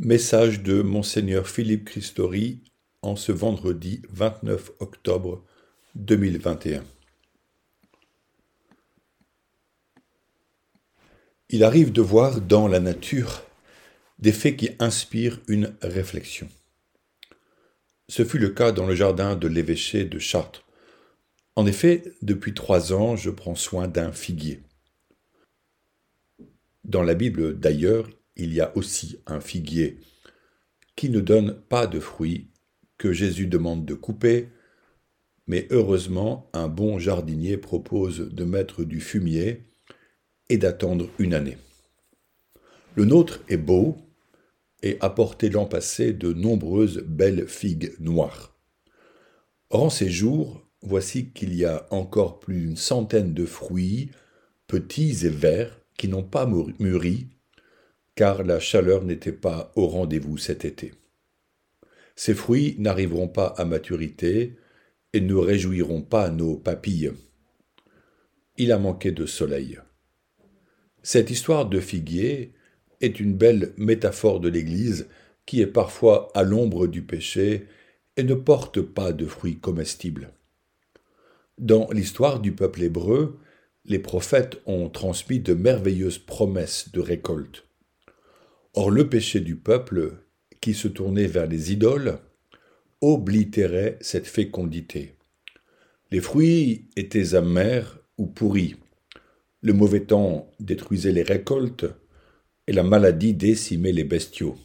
Message de Monseigneur Philippe Christori en ce vendredi 29 octobre 2021. Il arrive de voir dans la nature des faits qui inspirent une réflexion. Ce fut le cas dans le jardin de l'évêché de Chartres. En effet, depuis trois ans, je prends soin d'un figuier. Dans la Bible, d'ailleurs, il y a aussi un figuier qui ne donne pas de fruits, que Jésus demande de couper, mais heureusement un bon jardinier propose de mettre du fumier et d'attendre une année. Le nôtre est beau et a porté l'an passé de nombreuses belles figues noires. Or en ces jours, voici qu'il y a encore plus d'une centaine de fruits, petits et verts, qui n'ont pas mûri car la chaleur n'était pas au rendez-vous cet été. Ces fruits n'arriveront pas à maturité et ne réjouiront pas nos papilles. Il a manqué de soleil. Cette histoire de figuier est une belle métaphore de l'Église qui est parfois à l'ombre du péché et ne porte pas de fruits comestibles. Dans l'histoire du peuple hébreu, les prophètes ont transmis de merveilleuses promesses de récolte. Or le péché du peuple, qui se tournait vers les idoles, oblitérait cette fécondité. Les fruits étaient amers ou pourris. Le mauvais temps détruisait les récoltes et la maladie décimait les bestiaux.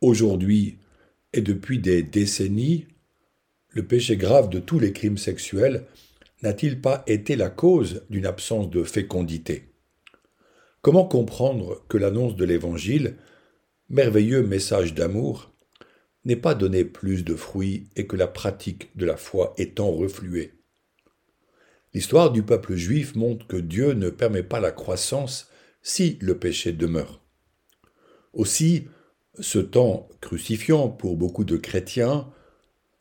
Aujourd'hui et depuis des décennies, le péché grave de tous les crimes sexuels n'a-t-il pas été la cause d'une absence de fécondité? Comment comprendre que l'annonce de l'Évangile, merveilleux message d'amour, n'ait pas donné plus de fruits et que la pratique de la foi étant refluée L'histoire du peuple juif montre que Dieu ne permet pas la croissance si le péché demeure. Aussi, ce temps crucifiant pour beaucoup de chrétiens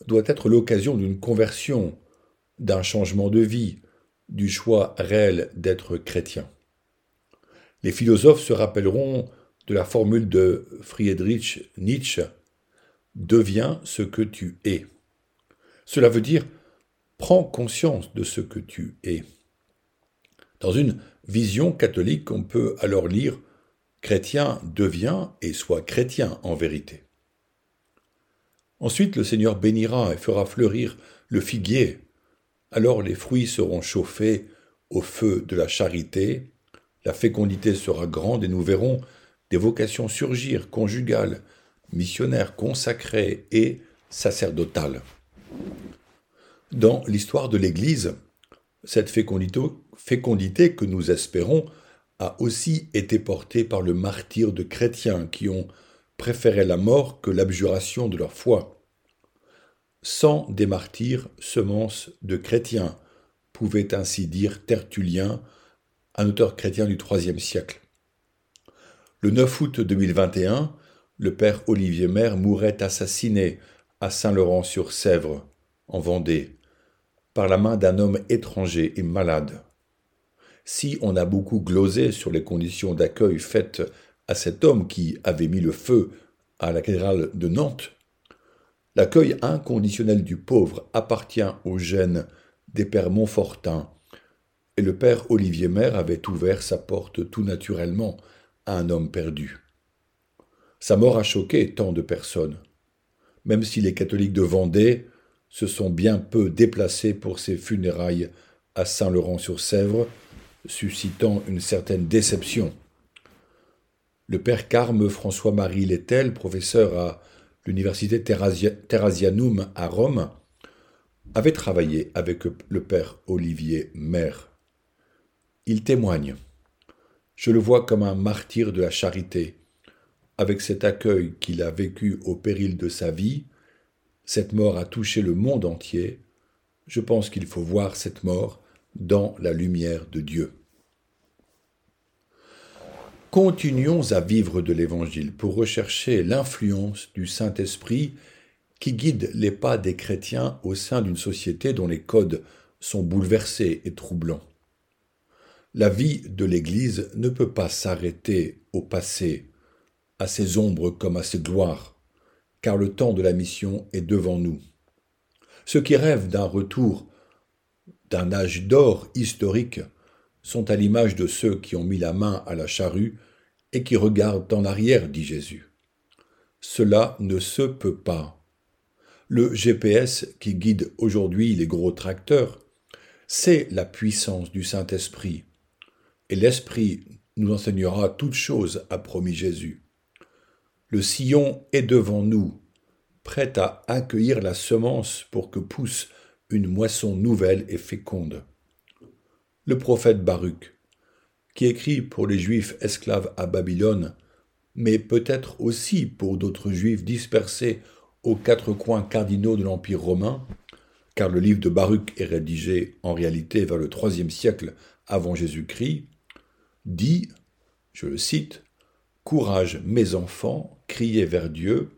doit être l'occasion d'une conversion, d'un changement de vie, du choix réel d'être chrétien. Les philosophes se rappelleront de la formule de Friedrich Nietzsche Deviens ce que tu es. Cela veut dire prends conscience de ce que tu es. Dans une vision catholique, on peut alors lire Chrétien devient et soit chrétien en vérité. Ensuite, le Seigneur bénira et fera fleurir le figuier. Alors les fruits seront chauffés au feu de la charité la fécondité sera grande et nous verrons des vocations surgir, conjugales, missionnaires, consacrées et sacerdotales. Dans l'histoire de l'Église, cette fécondité que nous espérons a aussi été portée par le martyr de chrétiens qui ont préféré la mort que l'abjuration de leur foi. Sans des martyrs, semence de chrétiens, pouvait ainsi dire Tertullien un auteur chrétien du IIIe siècle. Le 9 août 2021, le père Olivier Maire mourait assassiné à Saint-Laurent-sur-Sèvre, en Vendée, par la main d'un homme étranger et malade. Si on a beaucoup glosé sur les conditions d'accueil faites à cet homme qui avait mis le feu à la cathédrale de Nantes, l'accueil inconditionnel du pauvre appartient au gène des pères Montfortin et le père Olivier Maire avait ouvert sa porte tout naturellement à un homme perdu. Sa mort a choqué tant de personnes, même si les catholiques de Vendée se sont bien peu déplacés pour ses funérailles à Saint-Laurent-sur-Sèvre, suscitant une certaine déception. Le père Carme François-Marie Lettel, professeur à l'université Terrasianum à Rome, avait travaillé avec le père Olivier Maire. Il témoigne. Je le vois comme un martyr de la charité. Avec cet accueil qu'il a vécu au péril de sa vie, cette mort a touché le monde entier. Je pense qu'il faut voir cette mort dans la lumière de Dieu. Continuons à vivre de l'Évangile pour rechercher l'influence du Saint-Esprit qui guide les pas des chrétiens au sein d'une société dont les codes sont bouleversés et troublants. La vie de l'Église ne peut pas s'arrêter au passé, à ses ombres comme à ses gloires, car le temps de la mission est devant nous. Ceux qui rêvent d'un retour d'un âge d'or historique sont à l'image de ceux qui ont mis la main à la charrue et qui regardent en arrière, dit Jésus. Cela ne se peut pas. Le GPS qui guide aujourd'hui les gros tracteurs, c'est la puissance du Saint-Esprit. Et l'Esprit nous enseignera toutes choses, a promis Jésus. Le sillon est devant nous, prêt à accueillir la semence pour que pousse une moisson nouvelle et féconde. Le prophète Baruch, qui écrit pour les Juifs esclaves à Babylone, mais peut-être aussi pour d'autres Juifs dispersés aux quatre coins cardinaux de l'Empire romain, car le livre de Baruch est rédigé en réalité vers le IIIe siècle avant Jésus-Christ, dit, je le cite, Courage, mes enfants, criez vers Dieu,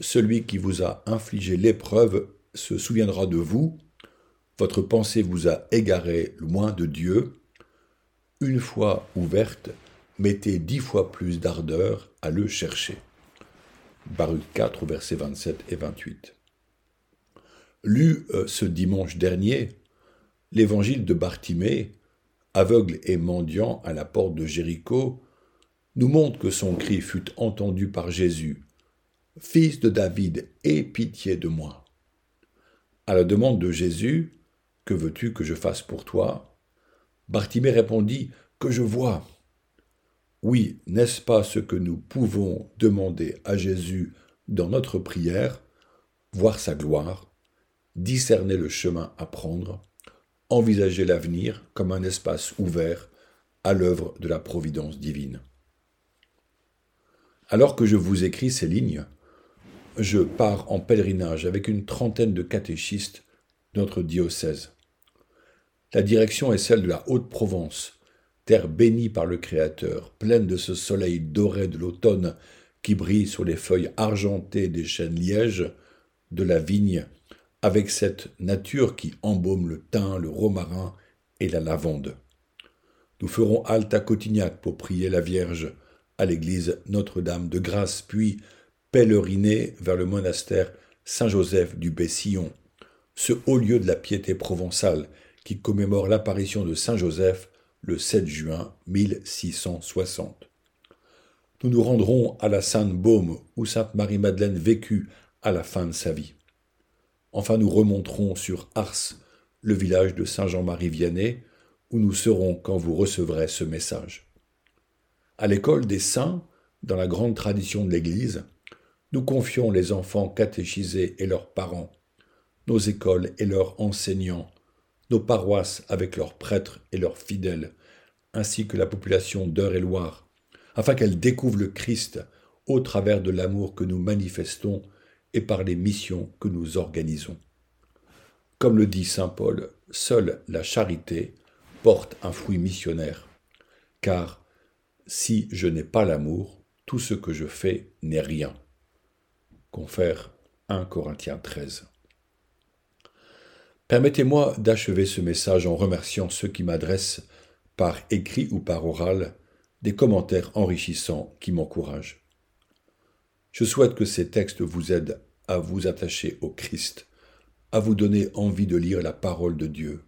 celui qui vous a infligé l'épreuve se souviendra de vous, votre pensée vous a égaré loin de Dieu, une fois ouverte, mettez dix fois plus d'ardeur à le chercher. Baruch 4, versets 27 et 28. Lu euh, ce dimanche dernier, l'évangile de Bartimée, aveugle et mendiant à la porte de Jéricho, nous montre que son cri fut entendu par Jésus. Fils de David, aie pitié de moi. À la demande de Jésus, Que veux-tu que je fasse pour toi? Bartimée répondit Que je vois. Oui, n'est-ce pas ce que nous pouvons demander à Jésus dans notre prière? Voir sa gloire, discerner le chemin à prendre, envisager l'avenir comme un espace ouvert à l'œuvre de la providence divine. Alors que je vous écris ces lignes, je pars en pèlerinage avec une trentaine de catéchistes de notre diocèse. La direction est celle de la Haute-Provence, terre bénie par le Créateur, pleine de ce soleil doré de l'automne qui brille sur les feuilles argentées des chênes lièges, de la vigne, avec cette nature qui embaume le thym, le romarin et la lavande. Nous ferons halte à Cotignac pour prier la Vierge à l'église Notre-Dame de Grâce, puis pèleriner vers le monastère Saint-Joseph du Bessillon, ce haut lieu de la piété provençale qui commémore l'apparition de Saint Joseph le 7 juin 1660. Nous nous rendrons à la Sainte-Baume où Sainte Marie-Madeleine vécut à la fin de sa vie. Enfin, nous remonterons sur Ars, le village de Saint-Jean-Marie-Vianney, où nous serons quand vous recevrez ce message. À l'école des saints, dans la grande tradition de l'Église, nous confions les enfants catéchisés et leurs parents, nos écoles et leurs enseignants, nos paroisses avec leurs prêtres et leurs fidèles, ainsi que la population d'Eure-et-Loire, afin qu'elle découvre le Christ au travers de l'amour que nous manifestons et par les missions que nous organisons. Comme le dit Saint Paul, seule la charité porte un fruit missionnaire, car si je n'ai pas l'amour, tout ce que je fais n'est rien. Confère 1 Corinthiens 13. Permettez-moi d'achever ce message en remerciant ceux qui m'adressent, par écrit ou par oral, des commentaires enrichissants qui m'encouragent. Je souhaite que ces textes vous aident à vous attacher au Christ, à vous donner envie de lire la parole de Dieu,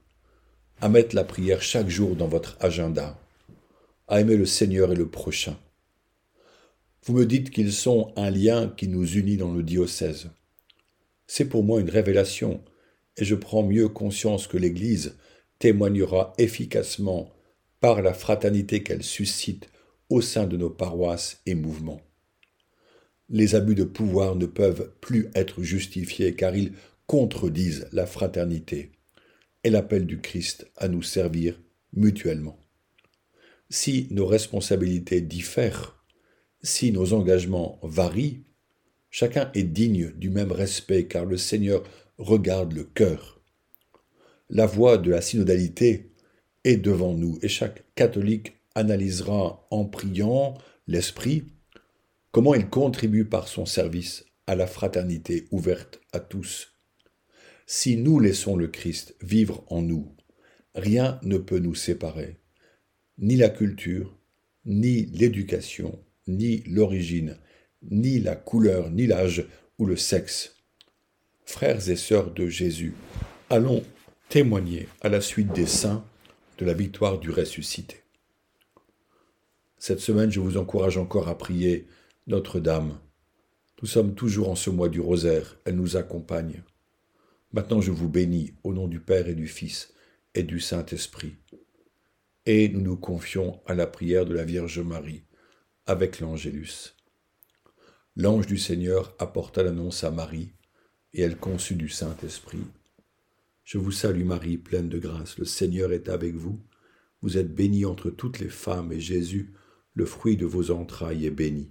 à mettre la prière chaque jour dans votre agenda, à aimer le Seigneur et le prochain. Vous me dites qu'ils sont un lien qui nous unit dans le diocèse. C'est pour moi une révélation et je prends mieux conscience que l'Église témoignera efficacement par la fraternité qu'elle suscite au sein de nos paroisses et mouvements. Les abus de pouvoir ne peuvent plus être justifiés car ils contredisent la fraternité et l'appel du Christ à nous servir mutuellement. Si nos responsabilités diffèrent, si nos engagements varient, chacun est digne du même respect car le Seigneur regarde le cœur. La voie de la synodalité est devant nous et chaque catholique analysera en priant l'Esprit comment il contribue par son service à la fraternité ouverte à tous. Si nous laissons le Christ vivre en nous, rien ne peut nous séparer, ni la culture, ni l'éducation, ni l'origine, ni la couleur, ni l'âge ou le sexe. Frères et sœurs de Jésus, allons témoigner à la suite des saints de la victoire du ressuscité. Cette semaine, je vous encourage encore à prier Notre-Dame. Nous sommes toujours en ce mois du rosaire, elle nous accompagne. Maintenant, je vous bénis au nom du Père et du Fils et du Saint-Esprit. Et nous nous confions à la prière de la Vierge Marie avec l'Angélus. L'ange du Seigneur apporta l'annonce à Marie, et elle conçut du Saint-Esprit. Je vous salue Marie, pleine de grâce, le Seigneur est avec vous. Vous êtes bénie entre toutes les femmes, et Jésus, le fruit de vos entrailles, est béni.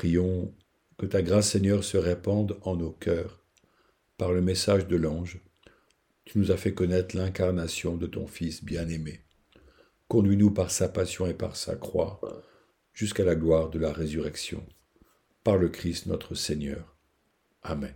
Prions que ta grâce, Seigneur, se répande en nos cœurs par le message de l'ange. Tu nous as fait connaître l'incarnation de ton Fils bien-aimé. Conduis-nous par sa passion et par sa croix jusqu'à la gloire de la résurrection. Par le Christ notre Seigneur. Amen.